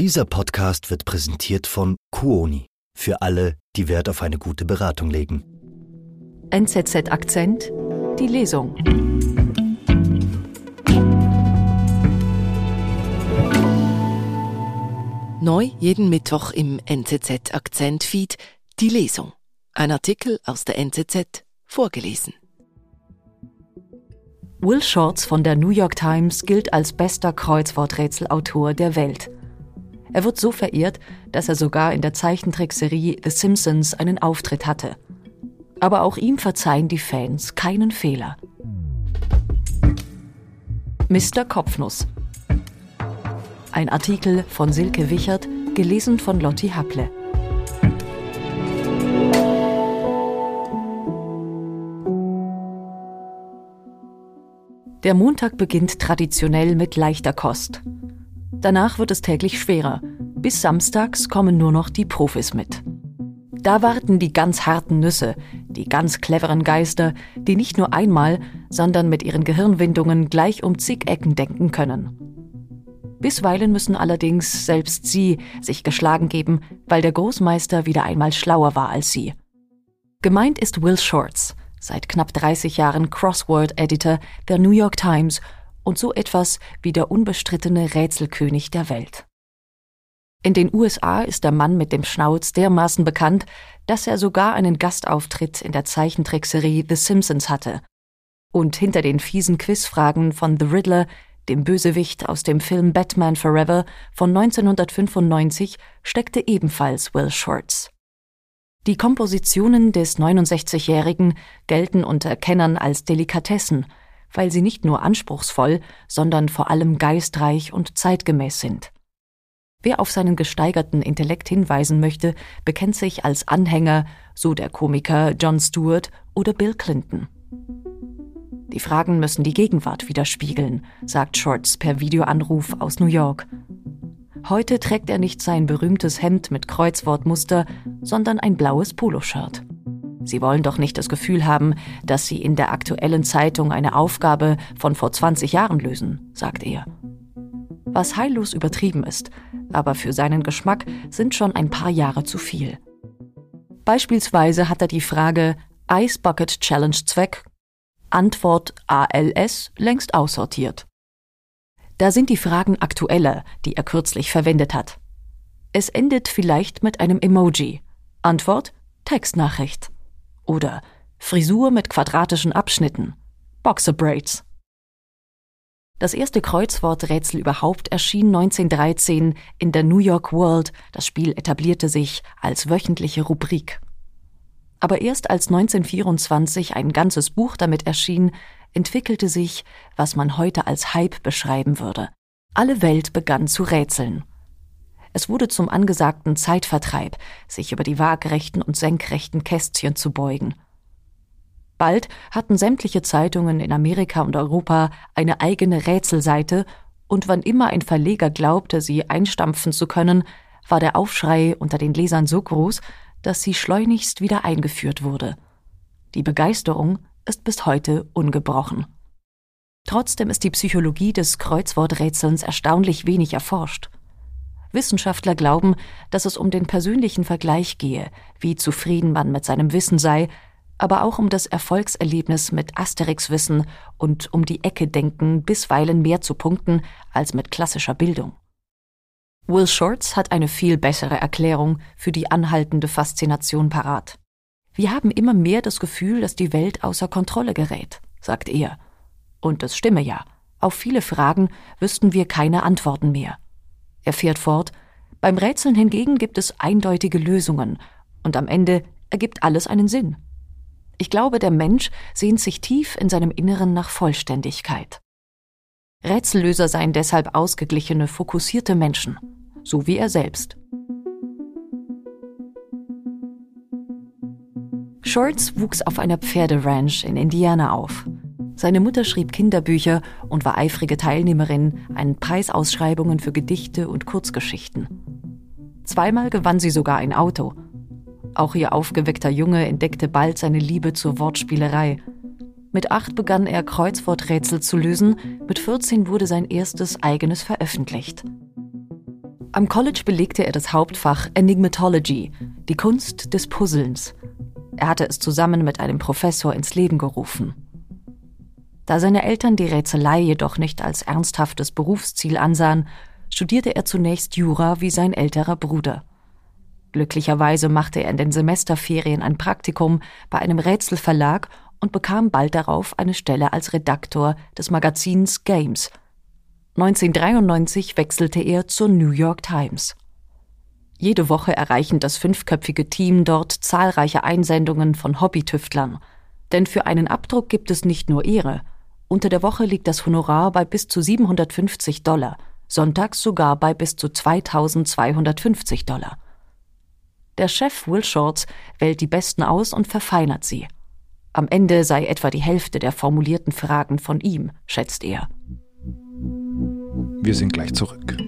Dieser Podcast wird präsentiert von Kuoni. Für alle, die Wert auf eine gute Beratung legen. NZZ Akzent, die Lesung. Neu jeden Mittwoch im NZZ Akzent Feed die Lesung. Ein Artikel aus der NZZ vorgelesen. Will Shorts von der New York Times gilt als bester Kreuzworträtselautor der Welt. Er wird so verehrt, dass er sogar in der Zeichentrickserie The Simpsons einen Auftritt hatte. Aber auch ihm verzeihen die Fans keinen Fehler. Mr. Kopfnuss. Ein Artikel von Silke Wichert, gelesen von Lotti Happle. Der Montag beginnt traditionell mit leichter Kost. Danach wird es täglich schwerer. Bis samstags kommen nur noch die Profis mit. Da warten die ganz harten Nüsse, die ganz cleveren Geister, die nicht nur einmal, sondern mit ihren Gehirnwindungen gleich um zig Ecken denken können. Bisweilen müssen allerdings selbst sie sich geschlagen geben, weil der Großmeister wieder einmal schlauer war als sie. Gemeint ist Will Shorts, seit knapp 30 Jahren Crossword-Editor der New York Times und so etwas wie der unbestrittene Rätselkönig der Welt. In den USA ist der Mann mit dem Schnauz dermaßen bekannt, dass er sogar einen Gastauftritt in der Zeichentrickserie The Simpsons hatte. Und hinter den fiesen Quizfragen von The Riddler, dem Bösewicht aus dem Film Batman Forever von 1995, steckte ebenfalls Will Shorts. Die Kompositionen des 69-Jährigen gelten unter Kennern als Delikatessen – weil sie nicht nur anspruchsvoll, sondern vor allem geistreich und zeitgemäß sind. Wer auf seinen gesteigerten Intellekt hinweisen möchte, bekennt sich als Anhänger, so der Komiker John Stewart oder Bill Clinton. Die Fragen müssen die Gegenwart widerspiegeln, sagt Shorts per Videoanruf aus New York. Heute trägt er nicht sein berühmtes Hemd mit Kreuzwortmuster, sondern ein blaues Poloshirt. Sie wollen doch nicht das Gefühl haben, dass Sie in der aktuellen Zeitung eine Aufgabe von vor 20 Jahren lösen, sagt er. Was heillos übertrieben ist, aber für seinen Geschmack sind schon ein paar Jahre zu viel. Beispielsweise hat er die Frage Ice Bucket Challenge Zweck Antwort ALS längst aussortiert. Da sind die Fragen aktueller, die er kürzlich verwendet hat. Es endet vielleicht mit einem Emoji. Antwort Textnachricht. Oder Frisur mit quadratischen Abschnitten. Boxer Braids. Das erste Kreuzworträtsel überhaupt erschien 1913 in der New York World. Das Spiel etablierte sich als wöchentliche Rubrik. Aber erst als 1924 ein ganzes Buch damit erschien, entwickelte sich, was man heute als Hype beschreiben würde. Alle Welt begann zu rätseln. Es wurde zum angesagten Zeitvertreib, sich über die waagrechten und senkrechten Kästchen zu beugen. Bald hatten sämtliche Zeitungen in Amerika und Europa eine eigene Rätselseite, und wann immer ein Verleger glaubte, sie einstampfen zu können, war der Aufschrei unter den Lesern so groß, dass sie schleunigst wieder eingeführt wurde. Die Begeisterung ist bis heute ungebrochen. Trotzdem ist die Psychologie des Kreuzworträtselns erstaunlich wenig erforscht. Wissenschaftler glauben, dass es um den persönlichen Vergleich gehe, wie zufrieden man mit seinem Wissen sei, aber auch um das Erfolgserlebnis mit Asterix-Wissen und um die Ecke denken, bisweilen mehr zu punkten als mit klassischer Bildung. Will Shorts hat eine viel bessere Erklärung für die anhaltende Faszination parat. Wir haben immer mehr das Gefühl, dass die Welt außer Kontrolle gerät, sagt er. Und es stimme ja. Auf viele Fragen wüssten wir keine Antworten mehr. Er fährt fort, beim Rätseln hingegen gibt es eindeutige Lösungen und am Ende ergibt alles einen Sinn. Ich glaube, der Mensch sehnt sich tief in seinem Inneren nach Vollständigkeit. Rätsellöser seien deshalb ausgeglichene, fokussierte Menschen, so wie er selbst. Shorts wuchs auf einer Pferderanch in Indiana auf. Seine Mutter schrieb Kinderbücher und war eifrige Teilnehmerin an Preisausschreibungen für Gedichte und Kurzgeschichten. Zweimal gewann sie sogar ein Auto. Auch ihr aufgeweckter Junge entdeckte bald seine Liebe zur Wortspielerei. Mit acht begann er Kreuzworträtsel zu lösen, mit 14 wurde sein erstes eigenes veröffentlicht. Am College belegte er das Hauptfach Enigmatology, die Kunst des Puzzlens. Er hatte es zusammen mit einem Professor ins Leben gerufen. Da seine Eltern die Rätselei jedoch nicht als ernsthaftes Berufsziel ansahen, studierte er zunächst Jura wie sein älterer Bruder. Glücklicherweise machte er in den Semesterferien ein Praktikum bei einem Rätselverlag und bekam bald darauf eine Stelle als Redaktor des Magazins Games. 1993 wechselte er zur New York Times. Jede Woche erreichen das fünfköpfige Team dort zahlreiche Einsendungen von Hobbytüftlern. Denn für einen Abdruck gibt es nicht nur Ehre. Unter der Woche liegt das Honorar bei bis zu 750 Dollar, sonntags sogar bei bis zu 2250 Dollar. Der Chef Will Shorts wählt die besten aus und verfeinert sie. Am Ende sei etwa die Hälfte der formulierten Fragen von ihm, schätzt er. Wir sind gleich zurück.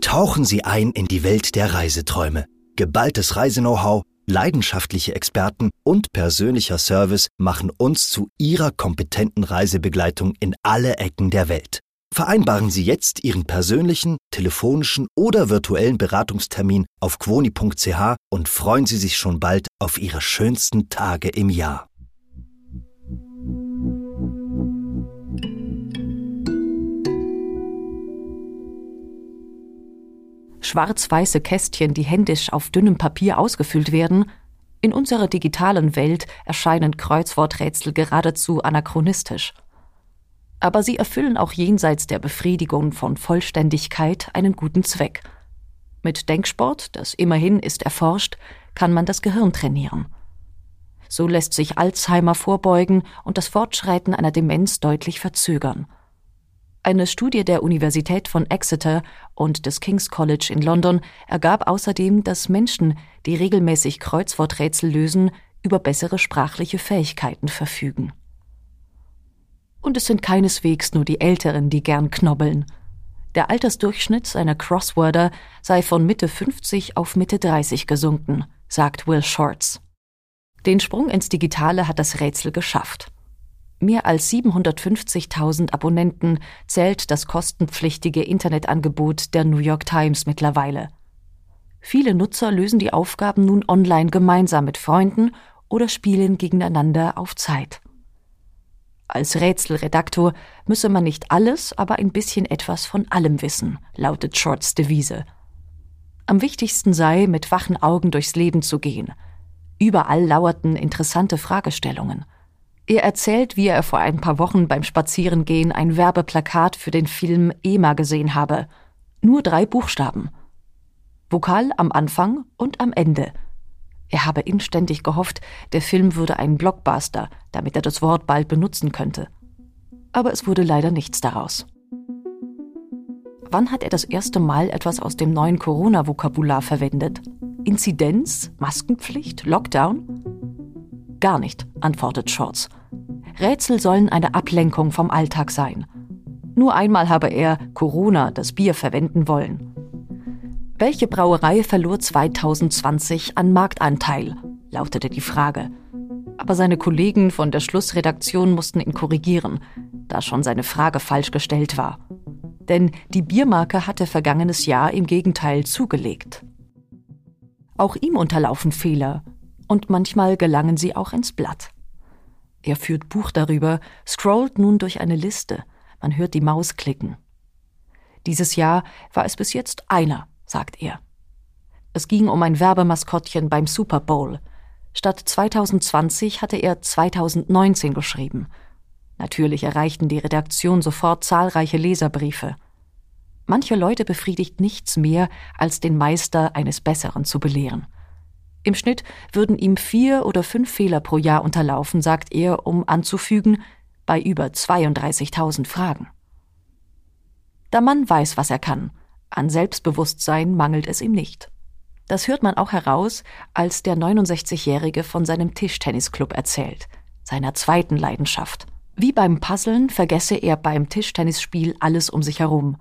Tauchen Sie ein in die Welt der Reiseträume. Geballtes Reiseknow-how, leidenschaftliche Experten und persönlicher Service machen uns zu Ihrer kompetenten Reisebegleitung in alle Ecken der Welt. Vereinbaren Sie jetzt Ihren persönlichen, telefonischen oder virtuellen Beratungstermin auf quoni.ch und freuen Sie sich schon bald auf Ihre schönsten Tage im Jahr. Schwarz-weiße Kästchen, die händisch auf dünnem Papier ausgefüllt werden, in unserer digitalen Welt erscheinen Kreuzworträtsel geradezu anachronistisch aber sie erfüllen auch jenseits der Befriedigung von Vollständigkeit einen guten Zweck. Mit Denksport, das immerhin ist erforscht, kann man das Gehirn trainieren. So lässt sich Alzheimer vorbeugen und das Fortschreiten einer Demenz deutlich verzögern. Eine Studie der Universität von Exeter und des King's College in London ergab außerdem, dass Menschen, die regelmäßig Kreuzworträtsel lösen, über bessere sprachliche Fähigkeiten verfügen. Und es sind keineswegs nur die Älteren, die gern knobbeln. Der Altersdurchschnitt seiner Crossworder sei von Mitte 50 auf Mitte 30 gesunken, sagt Will Shorts. Den Sprung ins Digitale hat das Rätsel geschafft. Mehr als 750.000 Abonnenten zählt das kostenpflichtige Internetangebot der New York Times mittlerweile. Viele Nutzer lösen die Aufgaben nun online gemeinsam mit Freunden oder spielen gegeneinander auf Zeit. Als Rätselredaktor müsse man nicht alles, aber ein bisschen etwas von allem wissen, lautet Shorts Devise. Am wichtigsten sei, mit wachen Augen durchs Leben zu gehen. Überall lauerten interessante Fragestellungen. Er erzählt, wie er vor ein paar Wochen beim Spazierengehen ein Werbeplakat für den Film EMA gesehen habe. Nur drei Buchstaben. Vokal am Anfang und am Ende – er habe inständig gehofft, der Film würde ein Blockbuster, damit er das Wort bald benutzen könnte. Aber es wurde leider nichts daraus. Wann hat er das erste Mal etwas aus dem neuen Corona-Vokabular verwendet? Inzidenz? Maskenpflicht? Lockdown? Gar nicht, antwortet Shorts. Rätsel sollen eine Ablenkung vom Alltag sein. Nur einmal habe er Corona, das Bier, verwenden wollen. Welche Brauerei verlor 2020 an Marktanteil? lautete die Frage. Aber seine Kollegen von der Schlussredaktion mussten ihn korrigieren, da schon seine Frage falsch gestellt war. Denn die Biermarke hatte vergangenes Jahr im Gegenteil zugelegt. Auch ihm unterlaufen Fehler, und manchmal gelangen sie auch ins Blatt. Er führt Buch darüber, scrollt nun durch eine Liste, man hört die Maus klicken. Dieses Jahr war es bis jetzt einer, sagt er. Es ging um ein Werbemaskottchen beim Super Bowl. Statt 2020 hatte er 2019 geschrieben. Natürlich erreichten die Redaktion sofort zahlreiche Leserbriefe. Manche Leute befriedigt nichts mehr, als den Meister eines Besseren zu belehren. Im Schnitt würden ihm vier oder fünf Fehler pro Jahr unterlaufen, sagt er, um anzufügen, bei über 32.000 Fragen. Der Mann weiß, was er kann. An Selbstbewusstsein mangelt es ihm nicht. Das hört man auch heraus, als der 69-Jährige von seinem Tischtennisclub erzählt, seiner zweiten Leidenschaft. Wie beim Puzzeln vergesse er beim Tischtennisspiel alles um sich herum.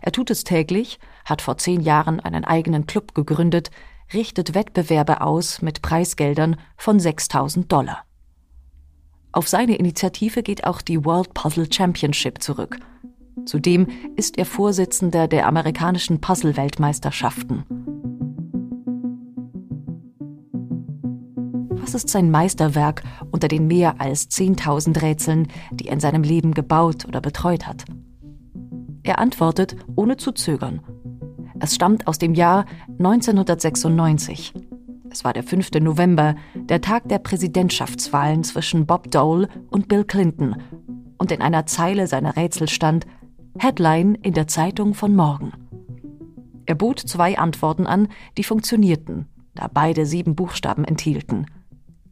Er tut es täglich, hat vor zehn Jahren einen eigenen Club gegründet, richtet Wettbewerbe aus mit Preisgeldern von 6000 Dollar. Auf seine Initiative geht auch die World Puzzle Championship zurück – Zudem ist er Vorsitzender der amerikanischen Puzzle-Weltmeisterschaften. Was ist sein Meisterwerk unter den mehr als 10.000 Rätseln, die er in seinem Leben gebaut oder betreut hat? Er antwortet ohne zu zögern. Es stammt aus dem Jahr 1996. Es war der 5. November, der Tag der Präsidentschaftswahlen zwischen Bob Dole und Bill Clinton. Und in einer Zeile seiner Rätsel stand Headline in der Zeitung von morgen. Er bot zwei Antworten an, die funktionierten, da beide sieben Buchstaben enthielten.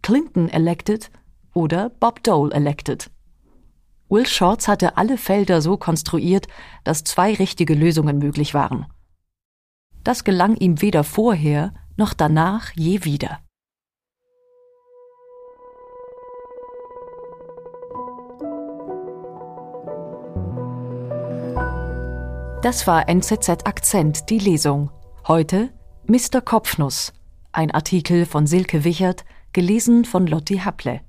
Clinton elected oder Bob Dole elected. Will Shorts hatte alle Felder so konstruiert, dass zwei richtige Lösungen möglich waren. Das gelang ihm weder vorher noch danach je wieder. Das war NZZ Akzent, die Lesung. Heute Mr. Kopfnuss. Ein Artikel von Silke Wichert, gelesen von Lotti Happle.